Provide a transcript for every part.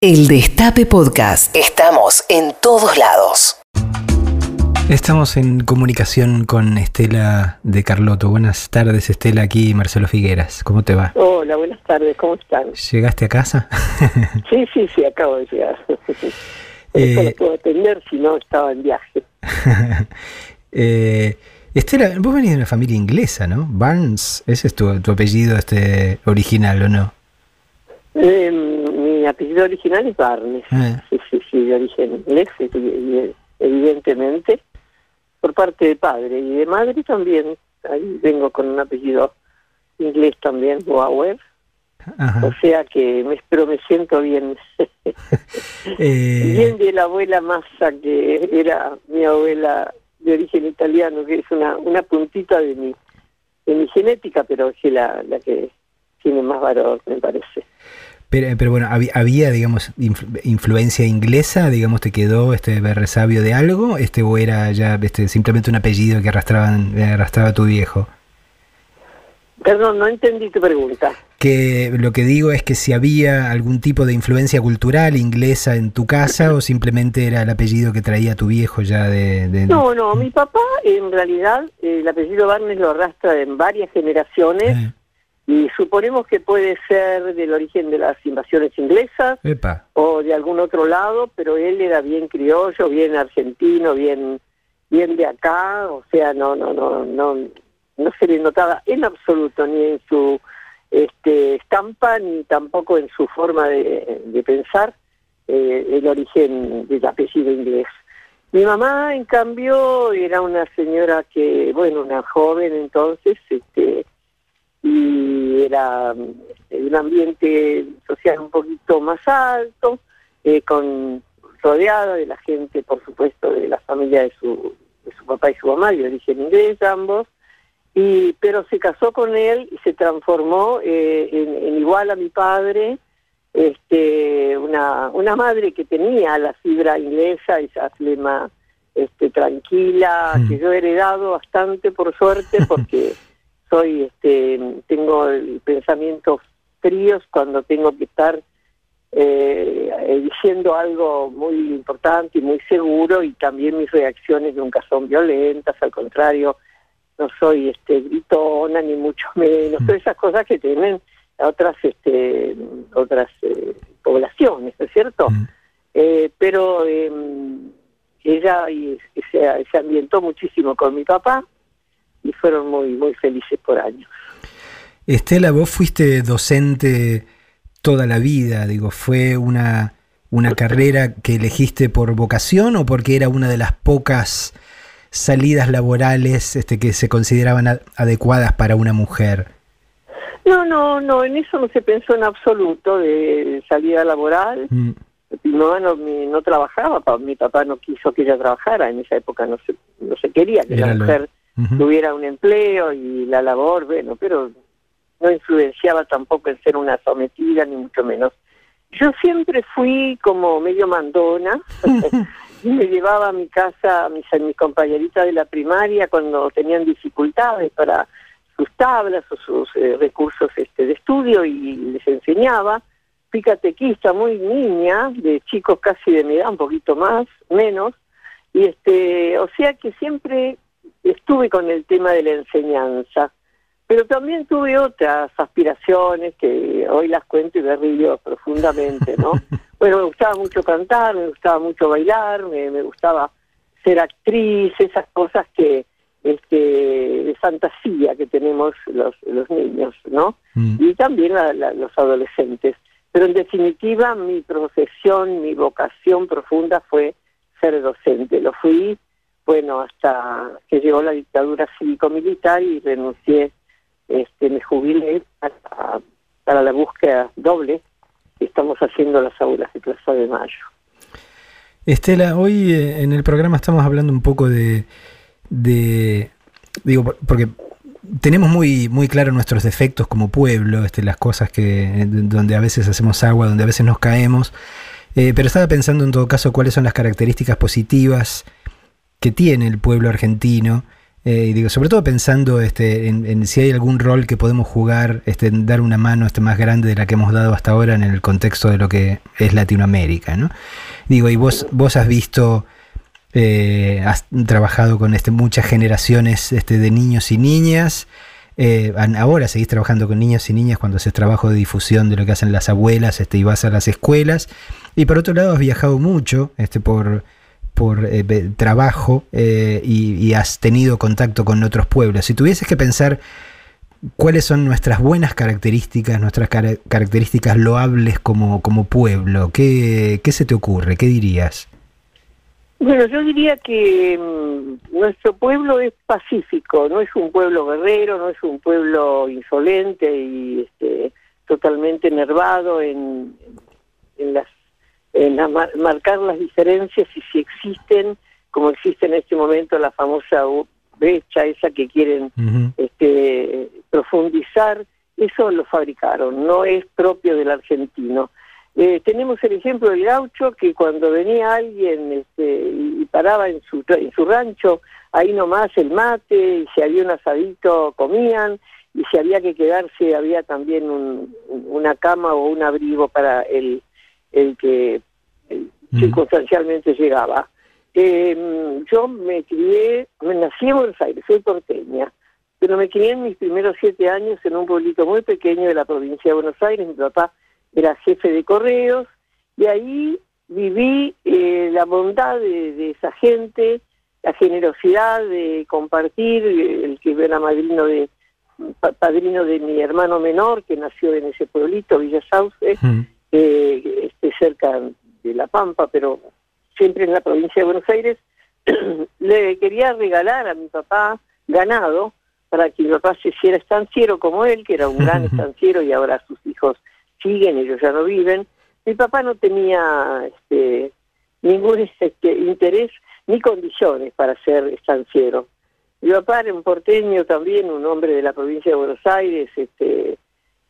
El Destape Podcast. Estamos en todos lados. Estamos en comunicación con Estela de Carloto. Buenas tardes, Estela, aquí Marcelo Figueras. ¿Cómo te va? Hola, buenas tardes, ¿cómo están? ¿Llegaste a casa? sí, sí, sí, acabo de llegar. Eh, puedo atender si no estaba en viaje. eh, Estela, vos venís de una familia inglesa, ¿no? Barnes, ese es tu, tu apellido este original, ¿o no? Eh, mi apellido original es Barnes. Ah. Sí, sí, sí, de origen inglés, evi- evidentemente, por parte de padre y de madre también. Ahí vengo con un apellido inglés también, Bauer. Ajá. O sea que me, pero me siento bien. Eh, Bien de la abuela Massa, que era mi abuela de origen italiano, que es una, una puntita de mi, de mi genética, pero es la, la que tiene más valor, me parece. Pero, pero bueno, había, había, digamos, influ- influencia inglesa, digamos, te quedó este resabio de algo, este o era ya este, simplemente un apellido que arrastraban, arrastraba tu viejo. Perdón, no entendí tu pregunta. Que lo que digo es que si había algún tipo de influencia cultural inglesa en tu casa o simplemente era el apellido que traía tu viejo ya de... de- No, no, mi papá en realidad eh, el apellido Barnes lo arrastra en varias generaciones Eh, y suponemos que puede ser del origen de las invasiones inglesas epa. o de algún otro lado, pero él era bien criollo, bien argentino, bien bien de acá, o sea, no no no no no se le notaba en absoluto ni en su este estampa ni tampoco en su forma de, de pensar eh, el origen del apellido inglés. Mi mamá, en cambio, era una señora que, bueno, una joven entonces, este, era mm, de un ambiente social un poquito más alto, eh, con rodeada de la gente, por supuesto, de la familia de su, de su papá y su mamá, de origen inglés ambos, y pero se casó con él y se transformó eh, en, en igual a mi padre, este, una, una madre que tenía la fibra inglesa, esa flema este, tranquila, Mm. que yo he heredado bastante por suerte, porque soy, este, tengo el pensamientos fríos cuando tengo que estar eh, eh, diciendo algo muy importante y muy seguro y también mis reacciones nunca son violentas, al contrario, no soy este gritona ni mucho menos, Mm. todas esas cosas que tienen otras este otras eh, poblaciones, ¿no es cierto? Mm. Eh, pero eh, ella y, se, se ambientó muchísimo con mi papá y fueron muy muy felices por años. Estela, vos fuiste docente toda la vida, digo, ¿fue una, una carrera que elegiste por vocación o porque era una de las pocas salidas laborales este, que se consideraban a- adecuadas para una mujer? No, no, no, en eso no se pensó en absoluto de salida laboral. Mm, Mi mamá no, mi- no trabajaba, pa- mi papá no quiso que ella trabajara, en esa época no se, no se quería que Era la lo- tuviera un empleo y la labor, bueno, pero no influenciaba tampoco en ser una sometida, ni mucho menos. Yo siempre fui como medio mandona, y me llevaba a mi casa a mis, a mis compañeritas de la primaria cuando tenían dificultades para sus tablas o sus eh, recursos este, de estudio y les enseñaba. Fui catequista muy niña, de chicos casi de mi edad, un poquito más, menos, y este, o sea que siempre estuve con el tema de la enseñanza, pero también tuve otras aspiraciones que hoy las cuento y me río profundamente, ¿no? bueno, me gustaba mucho cantar, me gustaba mucho bailar, me, me gustaba ser actriz, esas cosas que este de fantasía que tenemos los, los niños, ¿no? Mm. y también la- la- los adolescentes. Pero en definitiva mi profesión, mi vocación profunda fue ser docente. Lo fui, bueno, hasta que llegó la dictadura cívico-militar y renuncié, este, me jubilé para, para la búsqueda doble que estamos haciendo las aulas de Plaza de Mayo. Estela, hoy eh, en el programa estamos hablando un poco de, de digo, por- porque tenemos muy, muy claro nuestros defectos como pueblo, este, las cosas que, donde a veces hacemos agua, donde a veces nos caemos, Eh, pero estaba pensando en todo caso cuáles son las características positivas que tiene el pueblo argentino Eh, y digo, sobre todo pensando este, en, si hay algún rol que podemos jugar, este, en dar una mano este, más grande de la que hemos dado hasta ahora en el contexto de lo que es Latinoamérica, ¿no? Digo, y vos, vos has visto, eh, has trabajado con este, muchas generaciones este, de niños y niñas. Eh, ahora seguís trabajando con niños y niñas cuando haces trabajo de difusión de lo que hacen las abuelas este, y vas a las escuelas. Y por otro lado has viajado mucho este, por, por eh, trabajo eh, y, has tenido contacto con otros pueblos. Si tuvieses que pensar cuáles son nuestras buenas características, nuestras características loables como, como pueblo, ¿qué, ¿qué, se te ocurre? ¿Qué dirías? Bueno, yo diría que mm, nuestro pueblo es pacífico, no es un pueblo guerrero, no es un pueblo insolente y este, totalmente enervado en, en las en marcar las diferencias y si existen, como existe en este momento la famosa brecha esa que quieren este, profundizar, eso lo fabricaron, no es propio del argentino. Eh, tenemos el ejemplo del gaucho que cuando venía alguien este, y paraba en su, en su rancho, ahí nomás el mate, y si había un asadito comían, y si había que quedarse había también una cama o un abrigo para el, el que circunstancialmente llegaba. Eh, yo me crié, me nací en Buenos Aires, soy porteña, pero me crié en mis primeros siete años en un pueblito muy pequeño de la provincia de Buenos Aires. Mi papá era jefe de correos y ahí viví eh, la bondad de, esa gente, la generosidad de compartir, el que era madrino de padrino de mi hermano menor que nació en ese pueblito, Villa Sauce, eh, este, cerca de La Pampa, pero siempre en la provincia de Buenos Aires, le quería regalar a mi papá ganado para que mi papá se hiciera estanciero como él, que era un gran estanciero y ahora sus hijos siguen, ellos ya no viven. Mi papá no tenía este, ningún este, interés ni condiciones para ser estanciero. Mi papá era un porteño también, un hombre de la provincia de Buenos Aires, este,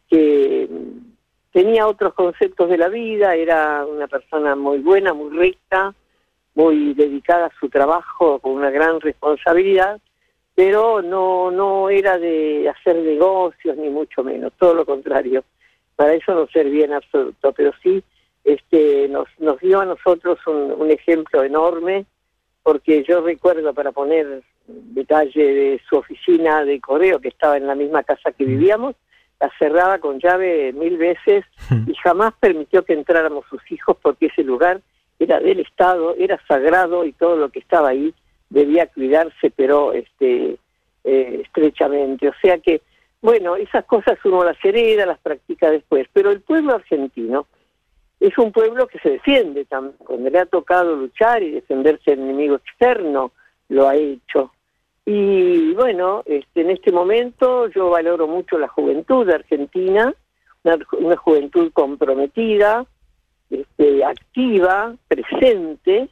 que tenía otros conceptos de la vida, era una persona muy buena, muy recta, muy dedicada a su trabajo con una gran responsabilidad, pero no, no era de hacer negocios ni mucho menos, todo lo contrario. Para eso no servía en absoluto, pero sí este, nos, nos dio a nosotros un, un ejemplo enorme, porque yo recuerdo, para poner detalle de su oficina de correo, que estaba en la misma casa que vivíamos, la cerraba con llave mil veces y jamás permitió que entráramos sus hijos porque ese lugar era del Estado, era sagrado y todo lo que estaba ahí debía cuidarse, pero este eh, estrechamente. O sea que, bueno, esas cosas uno las hereda, las practica después, pero el pueblo argentino es un pueblo que se defiende también. Cuando le ha tocado luchar y defenderse del enemigo externo, lo ha hecho. Y bueno, este, en este momento yo valoro mucho la juventud de argentina, una, juventud comprometida, este, activa, presente,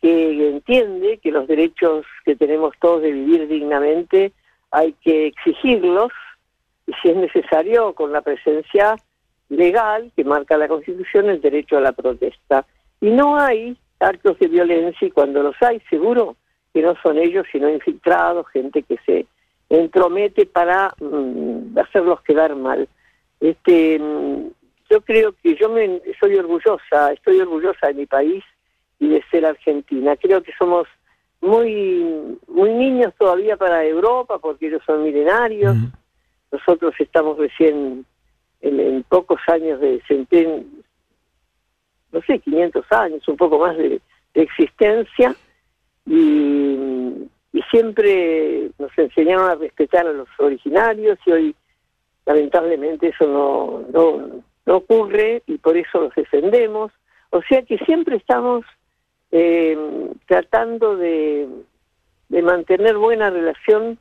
que entiende que los derechos que tenemos todos de vivir dignamente hay que exigirlos y si es necesario con la presencia legal que marca la Constitución el derecho a la protesta. Y no hay actos de violencia y cuando los hay, seguro, que no son ellos, sino infiltrados, gente que se entromete para mm, hacerlos quedar mal. Este, mm, yo creo que yo me, soy orgullosa, estoy orgullosa de mi país y de ser argentina. Creo que somos muy muy niños todavía para Europa porque ellos son milenarios. Nosotros estamos recién en, pocos años de centen, no sé, 500 años, un poco más de existencia y, siempre nos enseñaron a respetar a los originarios y hoy lamentablemente eso no, no, ocurre y por eso los defendemos. O sea que siempre estamos eh, tratando de, de mantener buena relación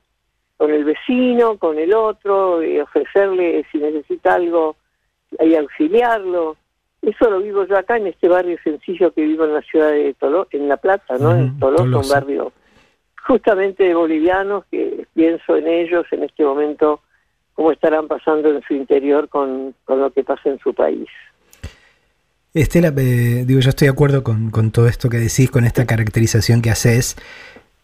con el vecino, con el otro, y ofrecerle si necesita algo y auxiliarlo. Eso lo vivo yo acá en este barrio sencillo que vivo en la ciudad de Tolosa, en La Plata, ¿no? en Tolosa, un barrio justamente de bolivianos que pienso en ellos en este momento cómo estarán pasando en su interior con, lo que pasa en su país. Estela, eh, digo, yo estoy de acuerdo con, con, todo esto que decís, con esta caracterización que haces,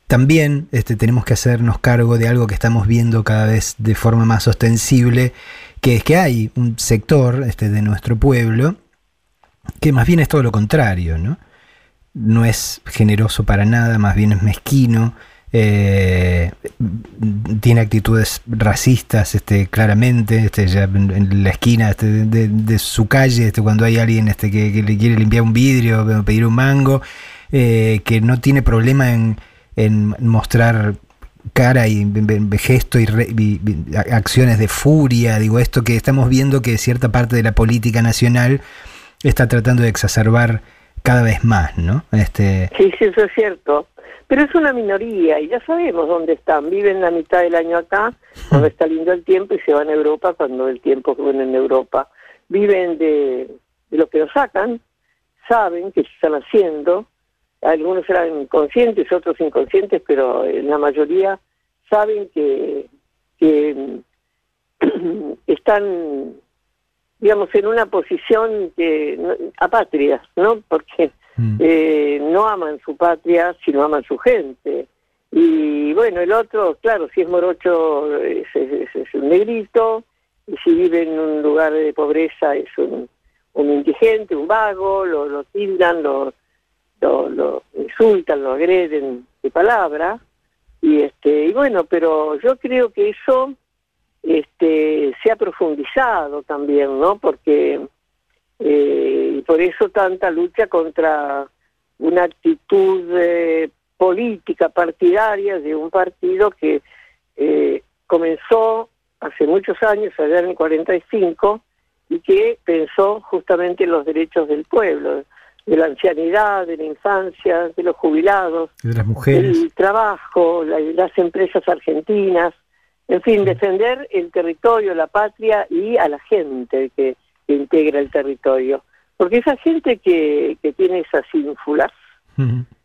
también este, tenemos que hacernos cargo de algo que estamos viendo cada vez de forma más ostensible, que es que hay un sector este, de nuestro pueblo que más bien es todo lo contrario, ¿no? No es generoso para nada, más bien es mezquino, eh, tiene actitudes racistas este, claramente, este, ya en, la esquina este, de, su calle, este, cuando hay alguien este, que, le quiere limpiar un vidrio, pedir un mango, eh, que no tiene problema en, mostrar cara y gesto y, acciones de furia, digo esto que estamos viendo que cierta parte de la política nacional está tratando de exacerbar cada vez más, ¿no? Este... Sí, sí, eso es cierto. Pero es una minoría y ya sabemos dónde están. Viven la mitad del año acá, cuando está lindo el tiempo, y se van a Europa cuando el tiempo bueno en Europa. Viven de, lo que nos sacan, saben que están haciendo. Algunos serán conscientes, otros inconscientes, pero en la mayoría saben que, que están, digamos, en una posición que apátridas, ¿no? Porque Mm. Eh, no aman su patria, sino aman su gente. Y bueno, el otro, claro, si es morocho es, un negrito, y si vive en un lugar de pobreza es un, indigente, un vago, lo, lo tildan, lo, lo, insultan, lo agreden de palabra. Y, este, y bueno, pero yo creo que eso este, se ha profundizado también, ¿no? Porque eh, y por eso tanta lucha contra una actitud eh, política partidaria de un partido que eh, comenzó hace muchos años, allá en el 45, y que pensó justamente en los derechos del pueblo, de la ancianidad, de la infancia, de los jubilados, de las mujeres, el trabajo, las empresas argentinas, en fin, defender el territorio, la patria y a la gente que integra el territorio. Porque esa gente que, que tiene esas ínfulas,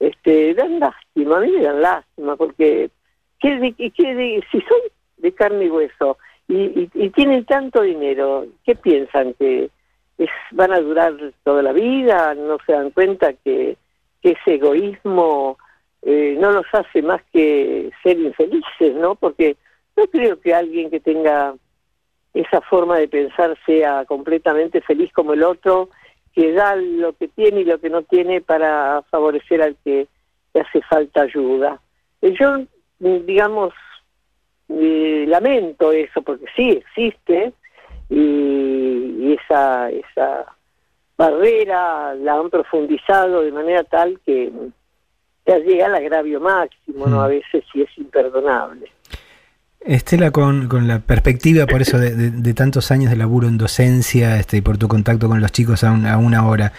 este, dan lástima, a mí me dan lástima, porque ¿qué, qué si son de carne y hueso y, y, tienen tanto dinero, ¿qué piensan? ¿Que es, van a durar toda la vida? ¿No se dan cuenta que, que ese egoísmo eh, no los hace más que ser infelices, ¿no? Porque no creo que alguien que tenga esa forma de pensar sea completamente feliz como el otro, que da lo que tiene y lo que no tiene para favorecer al que le hace falta ayuda. Eh, yo, digamos, eh, lamento eso, porque sí existe, y, esa, esa barrera la han profundizado de manera tal que ya llega al agravio máximo, ¿no? Mm. A veces sí es imperdonable. Estela, con, con, la perspectiva, por eso, de, tantos años de laburo en docencia este, y por tu contacto con los chicos a, una hora,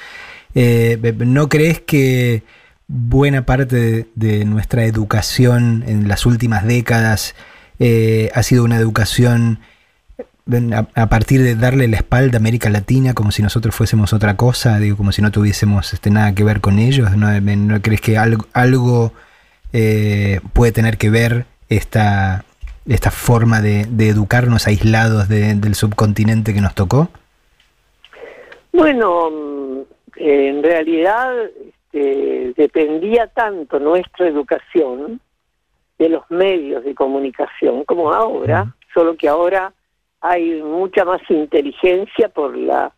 eh, ¿no crees que buena parte de, nuestra educación en las últimas décadas eh, ha sido una educación a, partir de darle la espalda a América Latina como si nosotros fuésemos otra cosa, digo, como si no tuviésemos este, nada que ver con ellos? ¿No, crees que algo, algo eh, puede tener que ver esta esta forma de, educarnos aislados del subcontinente que nos tocó? Bueno, mm, en realidad este, dependía tanto nuestra educación de los medios de comunicación como ahora, solo que ahora hay mucha más inteligencia por la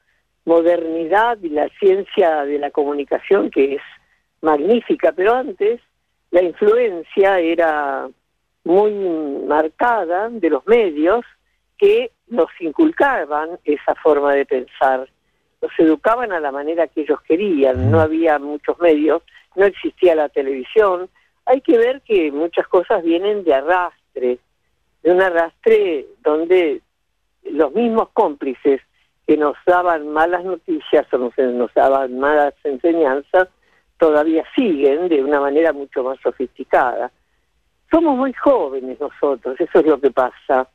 modernidad y la ciencia de la comunicación que es magnífica, pero antes la influencia era muy marcada de los medios que nos inculcaban esa forma de pensar, nos educaban a la manera que ellos querían, no había muchos medios, no existía la televisión, hay que ver que muchas cosas vienen de arrastre, de un arrastre donde los mismos cómplices que nos daban malas noticias o nos, nos daban malas enseñanzas, todavía siguen de una manera mucho más sofisticada somos muy jóvenes nosotros, eso es lo que pasa.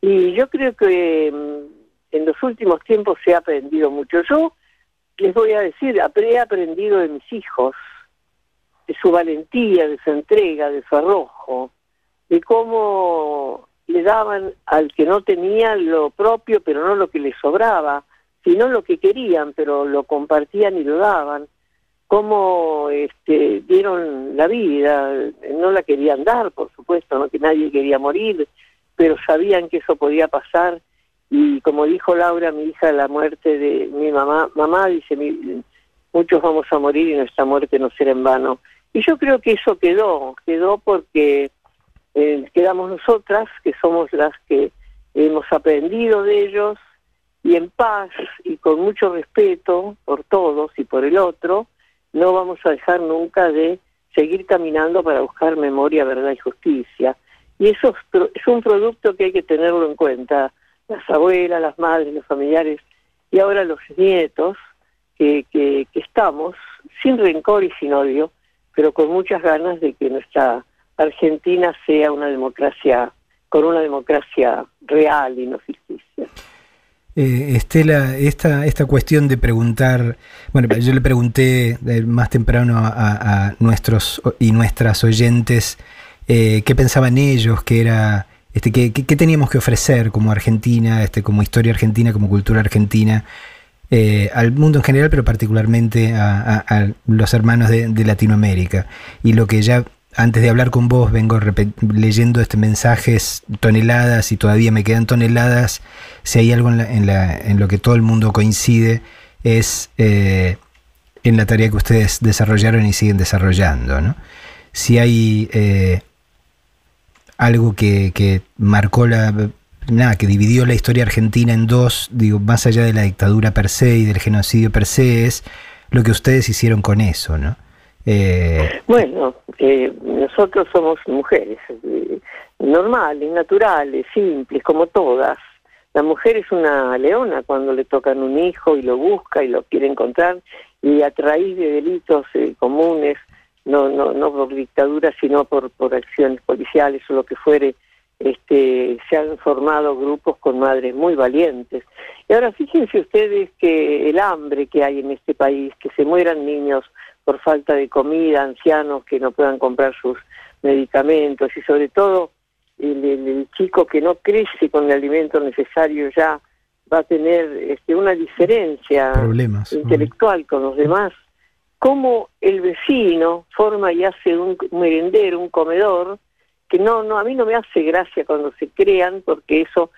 Y yo creo que mm, en los últimos tiempos se ha aprendido mucho. Yo les voy a decir, he aprendido de mis hijos, de su valentía, de su entrega, de su arrojo, de cómo le daban al que no tenía lo propio, pero no lo que le sobraba, sino lo que querían, pero lo compartían y lo daban. Cómo este, dieron la vida, no la querían dar, por supuesto, no que nadie quería morir, pero sabían que eso podía pasar. Y como dijo Laura, mi hija, la muerte de mi mamá, mamá dice, muchos vamos a morir y nuestra muerte no será en vano. Y yo creo que eso quedó, quedó porque eh, quedamos nosotras, que somos las que hemos aprendido de ellos, y en paz y con mucho respeto por todos y por el otro, no vamos a dejar nunca de seguir caminando para buscar memoria, verdad y justicia. Y eso es un producto que hay que tenerlo en cuenta las abuelas, las madres, los familiares y ahora los nietos, que, estamos sin rencor y sin odio, pero con muchas ganas de que nuestra Argentina sea una democracia, con una democracia real y no ficticia. Eh, Estela, esta, esta cuestión de preguntar, bueno, yo le pregunté eh, más temprano a, nuestros y nuestras oyentes eh, qué pensaban ellos, que era este, ¿qué, teníamos que ofrecer como Argentina, este, como historia argentina, como cultura argentina, al mundo en general, pero particularmente a, los hermanos de, Latinoamérica? Y lo que ya antes de hablar con vos vengo leyendo este mensajes toneladas y todavía me quedan toneladas. Si hay algo en, lo que todo el mundo coincide es eh, en la tarea que ustedes desarrollaron y siguen desarrollando. ¿no? Si hay eh, algo que, que marcó la, nada, que dividió la historia argentina en dos, digo, más allá de la dictadura per se y del genocidio per se, es lo que ustedes hicieron con eso, ¿no? Eh, bueno, eh, nosotros somos mujeres eh, normales, naturales, simples, como todas. La mujer es una leona cuando le tocan un hijo y lo busca y lo quiere encontrar y a raíz de delitos comunes no, no, no por dictadura, sino por, por acciones policiales o lo que fuere, este, se han formado grupos con madres muy valientes. Y ahora fíjense ustedes que el hambre que hay en este país, que se mueran niños por falta de comida, ancianos que no puedan comprar sus medicamentos y sobre todo el, chico que no crece con el alimento necesario ya va a tener este, una diferencia intelectual con los demás. Cómo el vecino forma y hace un merendero, un comedor, que no, no, a mí no me hace gracia cuando se crean, porque eso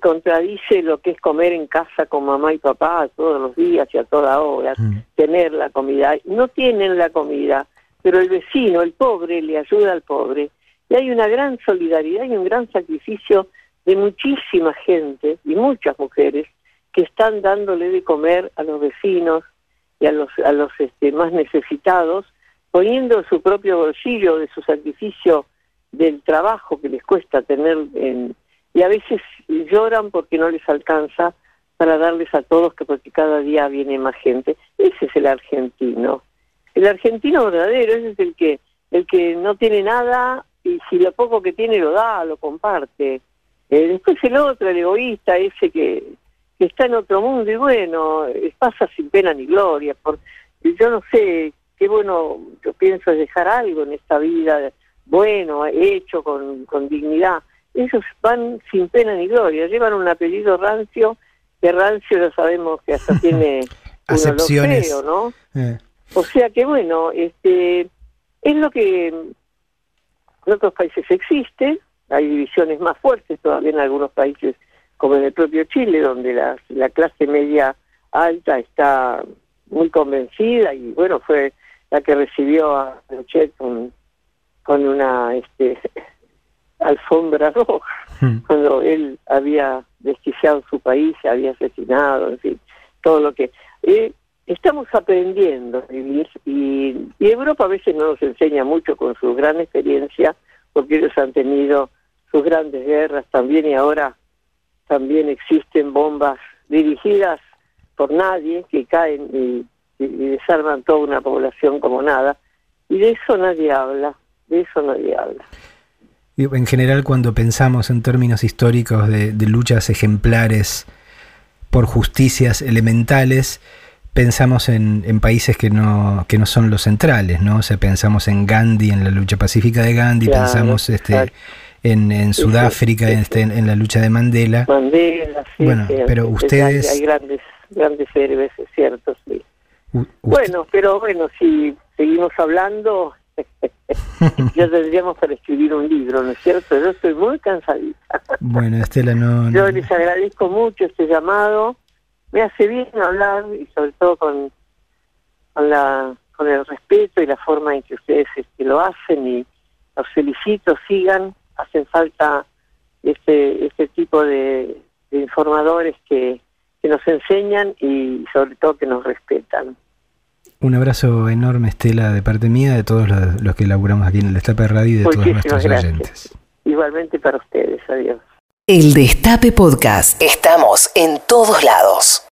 contradice lo que es comer en casa con mamá y papá todos los días y a toda hora, mm. tener la comida. No tienen la comida, pero el vecino, el pobre, le ayuda al pobre. Y hay una gran solidaridad y un gran sacrificio de muchísima gente y muchas mujeres que están dándole de comer a los vecinos, y a los, a los este, más necesitados, poniendo su propio bolsillo de su sacrificio del trabajo que les cuesta tener en, y a veces lloran porque no les alcanza para darles a todos que porque cada día viene más gente. Ese es el argentino. El argentino verdadero, ese es el que el que no tiene nada y si lo poco que tiene lo da, lo comparte. Eh, después el otro, el egoísta, ese que que está en otro mundo y bueno, pasa sin pena ni gloria. Yo no sé, qué bueno, yo pienso es dejar algo en esta vida bueno, hecho, con, con dignidad. Ellos van sin pena ni gloria, llevan un apellido rancio, que rancio lo sabemos que hasta tiene olor feo, ¿no? Eh. O sea que bueno, este es lo que en otros países existe, hay divisiones más fuertes todavía en algunos países como en el propio Chile, donde la, la clase media alta está muy convencida y bueno, fue la que recibió a Pinochet con, con una este, alfombra roja, hmm. cuando él había desquiciado su país, se había asesinado, en fin, todo lo que... Eh, estamos aprendiendo a vivir y, y Europa a veces no nos enseña mucho con su gran experiencia, porque ellos han tenido sus grandes guerras también y ahora también existen bombas dirigidas por nadie que caen y, desarman toda una población como nada. Y de eso nadie habla, de eso nadie habla. En general, cuando pensamos en términos históricos de, luchas ejemplares por justicias elementales, pensamos en, países que no, que no son los centrales, ¿no? O sea, pensamos en Gandhi, en la lucha pacífica de Gandhi, pensamos este, en, en Sudáfrica, este, en, la lucha de Mandela. Mandela, sí. Bueno, pero ustedes... Hay, grandes, grandes héroes, es cierto, sí. U- Bueno, pero bueno, si seguimos hablando, ya tendríamos para escribir un libro, ¿no es cierto? Yo estoy muy cansadita. bueno, Estela, no... Yo no- les agradezco mucho este llamado. Me hace bien hablar y sobre todo con, con, la, con el respeto y la forma en que ustedes este, lo hacen y los felicito, sigan. Hacen falta este, este tipo de, de informadores que, que nos enseñan y sobre todo que nos respetan. Un abrazo enorme, Estela, de parte mía, de todos los, los que laburamos aquí en el Destape Radio y de todos nuestros gracias. oyentes. Igualmente para ustedes. Adiós. El Destape Podcast. Estamos en todos lados.